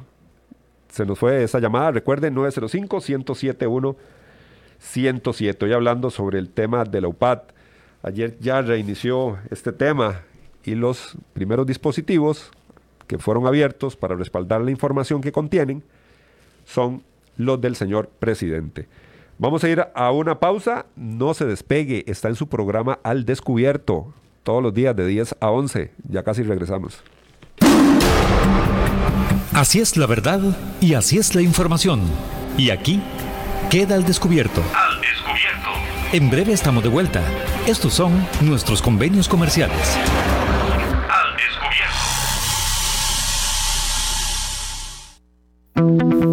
[SPEAKER 2] se nos fue esa llamada. Recuerden, 905-107-107. Hoy hablando sobre el tema de la UPAD. Ayer ya reinició este tema y los primeros dispositivos que fueron abiertos para respaldar la información que contienen son los del señor presidente. Vamos a ir a una pausa. No se despegue. Está en su programa Al Descubierto. Todos los días de 10 a 11. Ya casi regresamos.
[SPEAKER 1] Así es la verdad y así es la información. Y aquí queda al descubierto. Al descubierto. En breve estamos de vuelta. Estos son nuestros convenios comerciales.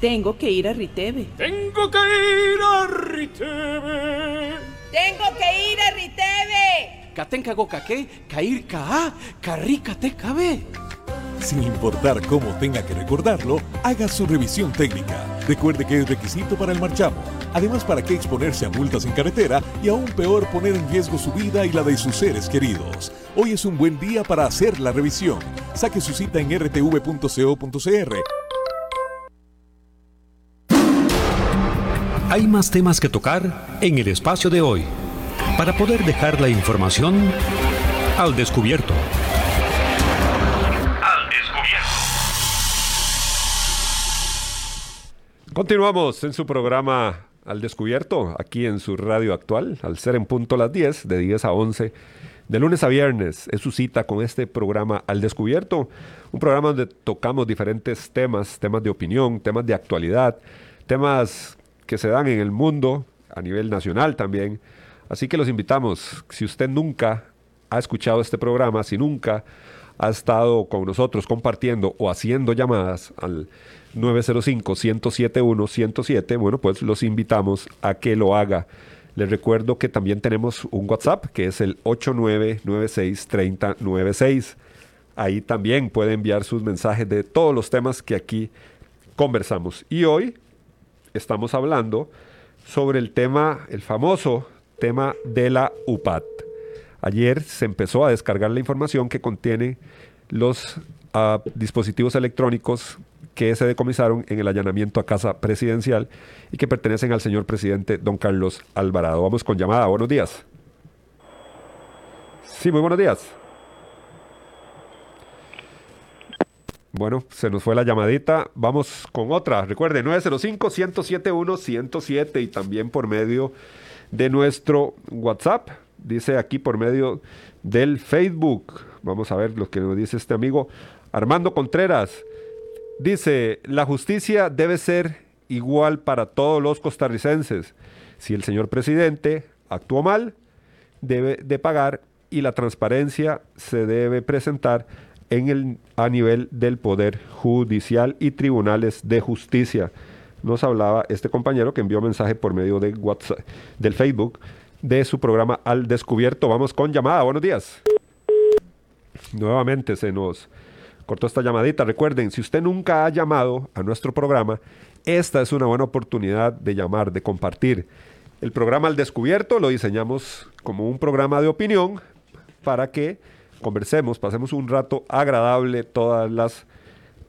[SPEAKER 12] Tengo que ir a Riteve.
[SPEAKER 13] Tengo que ir a Riteve.
[SPEAKER 12] Tengo que ir a Riteve.
[SPEAKER 13] Katenka gokaque, kair ka, carrica te cabe.
[SPEAKER 14] Sin importar cómo tenga que recordarlo, haga su revisión técnica. Recuerde que es requisito para el marchamo. Además, ¿para qué exponerse a multas en carretera y aún peor poner en riesgo su vida y la de sus seres queridos? Hoy es un buen día para hacer la revisión. Saque su cita en rtv.co.cr
[SPEAKER 1] Hay más temas que tocar en el espacio de hoy para poder dejar la información al descubierto.
[SPEAKER 2] Al descubierto. Continuamos en su programa Al descubierto, aquí en su radio actual, al ser en punto las 10, de 10 a 11. De lunes a viernes es su cita con este programa Al Descubierto, un programa donde tocamos diferentes temas, temas de opinión, temas de actualidad, temas que se dan en el mundo, a nivel nacional también. Así que los invitamos, si usted nunca ha escuchado este programa, si nunca ha estado con nosotros compartiendo o haciendo llamadas al 905-107-107, bueno, pues los invitamos a que lo haga. Les recuerdo que también tenemos un WhatsApp que es el 89963096. Ahí también puede enviar sus mensajes de todos los temas que aquí conversamos. Y hoy estamos hablando sobre el tema, el famoso tema de la UPAT. Ayer se empezó a descargar la información que contiene los uh, dispositivos electrónicos que se decomisaron en el allanamiento a casa presidencial y que pertenecen al señor presidente don Carlos Alvarado. Vamos con llamada. Buenos días. Sí, muy buenos días. Bueno, se nos fue la llamadita. Vamos con otra. Recuerde, 905-107-107 y también por medio de nuestro WhatsApp. Dice aquí por medio del Facebook. Vamos a ver lo que nos dice este amigo Armando Contreras. Dice, la justicia debe ser igual para todos los costarricenses. Si el señor presidente actuó mal, debe de pagar y la transparencia se debe presentar en el, a nivel del Poder Judicial y tribunales de justicia. Nos hablaba este compañero que envió mensaje por medio de WhatsApp, del Facebook de su programa Al Descubierto. Vamos con llamada. Buenos días. Nuevamente se nos cortó esta llamadita. Recuerden, si usted nunca ha llamado a nuestro programa, esta es una buena oportunidad de llamar, de compartir. El programa Al Descubierto lo diseñamos como un programa de opinión para que conversemos, pasemos un rato agradable todas las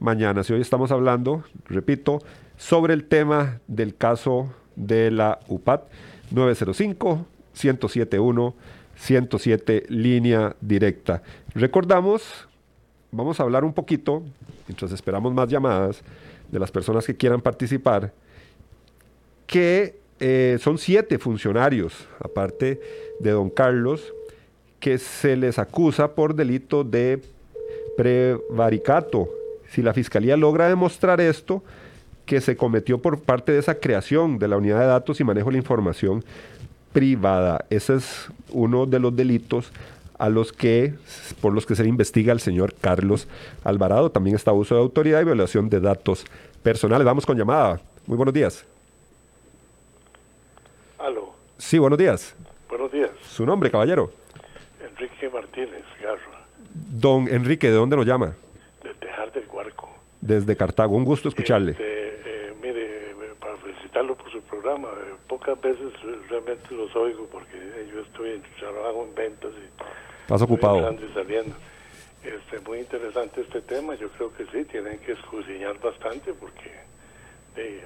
[SPEAKER 2] mañanas. Y hoy estamos hablando, repito, sobre el tema del caso de la UPAT 905 1071 107 línea directa. Recordamos, vamos a hablar un poquito, mientras esperamos más llamadas de las personas que quieran participar, que eh, son siete funcionarios, aparte de don Carlos, que se les acusa por delito de prevaricato. Si la Fiscalía logra demostrar esto, que se cometió por parte de esa creación de la unidad de datos y manejo de la información privada. Ese es uno de los delitos a los que, por los que se le investiga al señor Carlos Alvarado. También está abuso de autoridad y violación de datos personales. Vamos con llamada. Muy buenos días.
[SPEAKER 15] Aló.
[SPEAKER 2] Sí, buenos días.
[SPEAKER 15] Buenos días.
[SPEAKER 2] Su nombre, caballero.
[SPEAKER 15] Enrique Martínez Garro,
[SPEAKER 2] Don Enrique, ¿de dónde nos llama?
[SPEAKER 15] de Tejar del Guarco.
[SPEAKER 2] Desde Cartago. Un gusto escucharle.
[SPEAKER 15] Este, eh, mire, para felicitarlo por su programa, eh, pocas veces realmente los oigo porque eh, yo estoy en trabajo en ventas y
[SPEAKER 2] Estás ocupado.
[SPEAKER 15] estoy saliendo. Este, muy interesante este tema, yo creo que sí, tienen que escudriñar bastante porque eh,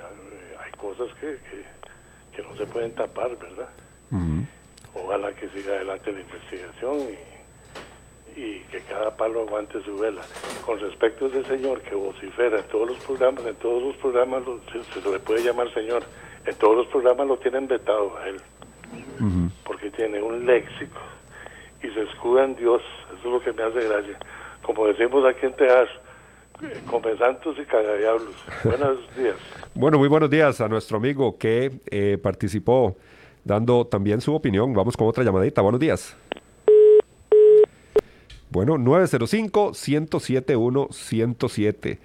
[SPEAKER 15] hay cosas que, que, que no se pueden tapar, ¿verdad? Ojalá que siga adelante la investigación y, y que cada palo aguante su vela. Con respecto a ese señor que vocifera en todos los programas, en todos los programas lo- se, se le puede llamar señor, en todos los programas lo tienen vetado a él, porque tiene un léxico y se escuda en Dios, eso es lo que me hace gracia. Como decimos aquí en Texas, eh, come santos y cagadiablos. Buenos días.
[SPEAKER 2] Bueno, muy buenos días a nuestro amigo que eh, participó dando también su opinión. Vamos con otra llamadita. Buenos días. Bueno, 905-107-107.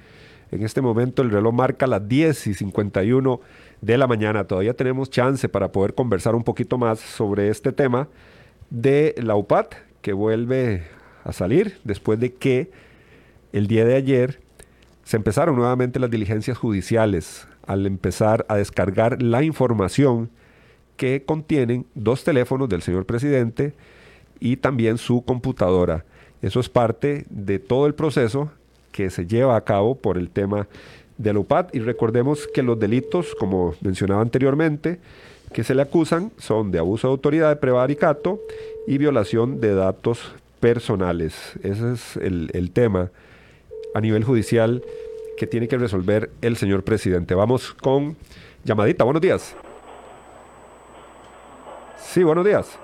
[SPEAKER 2] En este momento el reloj marca las 10 y 51 de la mañana. Todavía tenemos chance para poder conversar un poquito más sobre este tema de la UPAT que vuelve a salir después de que el día de ayer se empezaron nuevamente las diligencias judiciales al empezar a descargar la información que contienen dos teléfonos del señor presidente y también su computadora. Eso es parte de todo el proceso que se lleva a cabo por el tema de la UPAD y recordemos que los delitos, como mencionaba anteriormente, que se le acusan son de abuso de autoridad, de prevaricato y violación de datos personales. Ese es el, el tema a nivel judicial que tiene que resolver el señor presidente. Vamos con llamadita. Buenos días. Sí, buenos días.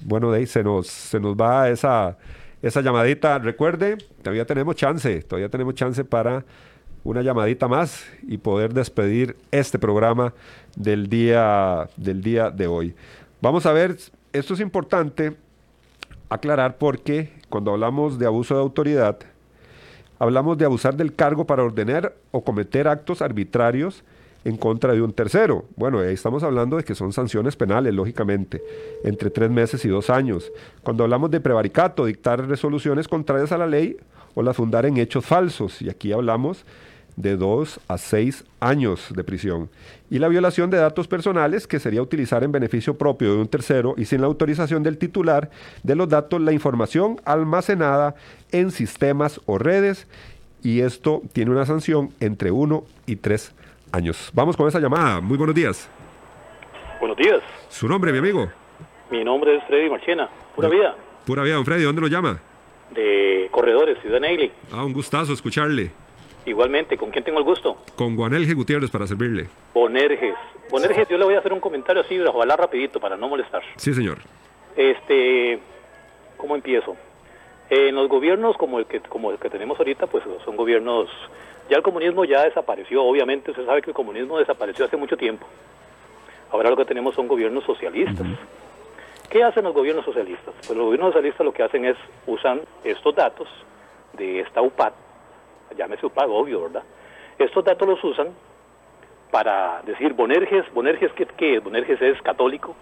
[SPEAKER 2] Bueno, de ahí se nos, se nos va esa, esa llamadita. Recuerde, todavía tenemos chance, todavía tenemos chance para una llamadita más y poder despedir este programa del día, del día de hoy. Vamos a ver, esto es importante aclarar porque cuando hablamos de abuso de autoridad, hablamos de abusar del cargo para ordenar o cometer actos arbitrarios en contra de un tercero. Bueno, ahí estamos hablando de que son sanciones penales, lógicamente, entre tres meses y dos años. Cuando hablamos de prevaricato, dictar resoluciones contrarias a la ley o las fundar en hechos falsos, y aquí hablamos de dos a seis años de prisión. Y la violación de datos personales, que sería utilizar en beneficio propio de un tercero y sin la autorización del titular de los datos la información almacenada en sistemas o redes, y esto tiene una sanción entre uno y tres años. Vamos con esa llamada. Muy buenos días.
[SPEAKER 16] Buenos días.
[SPEAKER 2] Su nombre, mi amigo.
[SPEAKER 16] Mi nombre es Freddy Marchena. Pura vida.
[SPEAKER 2] Pura vida, don Freddy. ¿Dónde lo llama?
[SPEAKER 16] De Corredores, Ciudad Neily.
[SPEAKER 2] Ah, un gustazo escucharle.
[SPEAKER 16] Igualmente, ¿con quién tengo el gusto?
[SPEAKER 2] Con Guanelge Gutiérrez para servirle.
[SPEAKER 16] Bonerges. Bonerges, yo le voy a hacer un comentario así, ojalá rapidito, para no molestar.
[SPEAKER 2] Sí, señor.
[SPEAKER 16] Este, ¿cómo empiezo? En los gobiernos como el que como el que tenemos ahorita, pues son gobiernos. Ya el comunismo ya desapareció, obviamente se sabe que el comunismo desapareció hace mucho tiempo. Ahora lo que tenemos son gobiernos socialistas. ¿Qué hacen los gobiernos socialistas? Pues los gobiernos socialistas lo que hacen es usan estos datos de esta UPAD, llámese UPAD, obvio, ¿verdad? Estos datos los usan para decir Bonerges, Bonerges ¿qué, qué es? Bonerges es católico,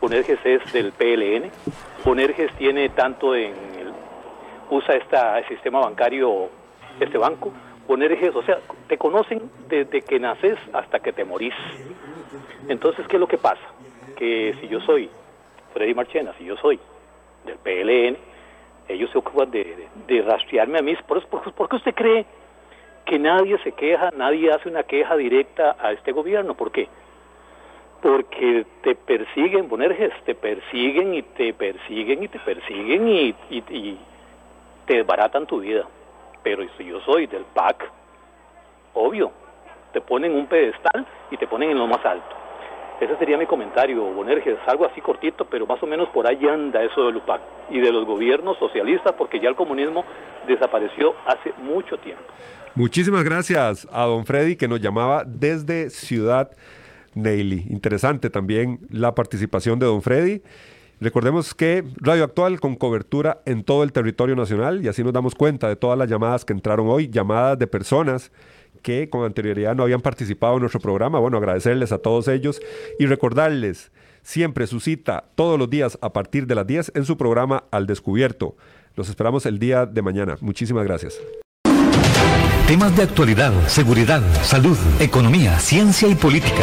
[SPEAKER 16] Bonerges es del PLN, Bonerges tiene tanto en el, usa esta, el sistema bancario, este banco, Bonerges, o sea, te conocen desde que naces hasta que te morís. Entonces, ¿qué es lo que pasa? Que si yo soy Freddy Marchena, si yo soy del PLN, ellos se ocupan de, rastrearme a mí. ¿Por, por, ¿Por qué usted cree que nadie se queja, nadie hace una queja directa a este gobierno? ¿Por qué? Porque te persiguen, Bonerges, te persiguen y te persiguen y te persiguen y te desbaratan tu vida. Pero si yo soy del PAC, obvio, te ponen un pedestal y te ponen en lo más alto. Ese sería mi comentario, Bonerges, algo así cortito, pero más o menos por ahí anda eso del UPAC y de los gobiernos socialistas, porque ya el comunismo desapareció hace mucho tiempo.
[SPEAKER 2] Muchísimas gracias a don Freddy que nos llamaba desde Ciudad Neily. Interesante también la participación de don Freddy. Recordemos que Radio Actual con cobertura en todo el territorio nacional y así nos damos cuenta de todas las llamadas que entraron hoy, llamadas de personas que con anterioridad no habían participado en nuestro programa. Bueno, agradecerles a todos ellos y recordarles siempre su cita todos los días a partir de las 10 en su programa Al Descubierto. Los esperamos el día de mañana. Muchísimas gracias.
[SPEAKER 1] Temas de actualidad, seguridad, salud, economía, ciencia y política.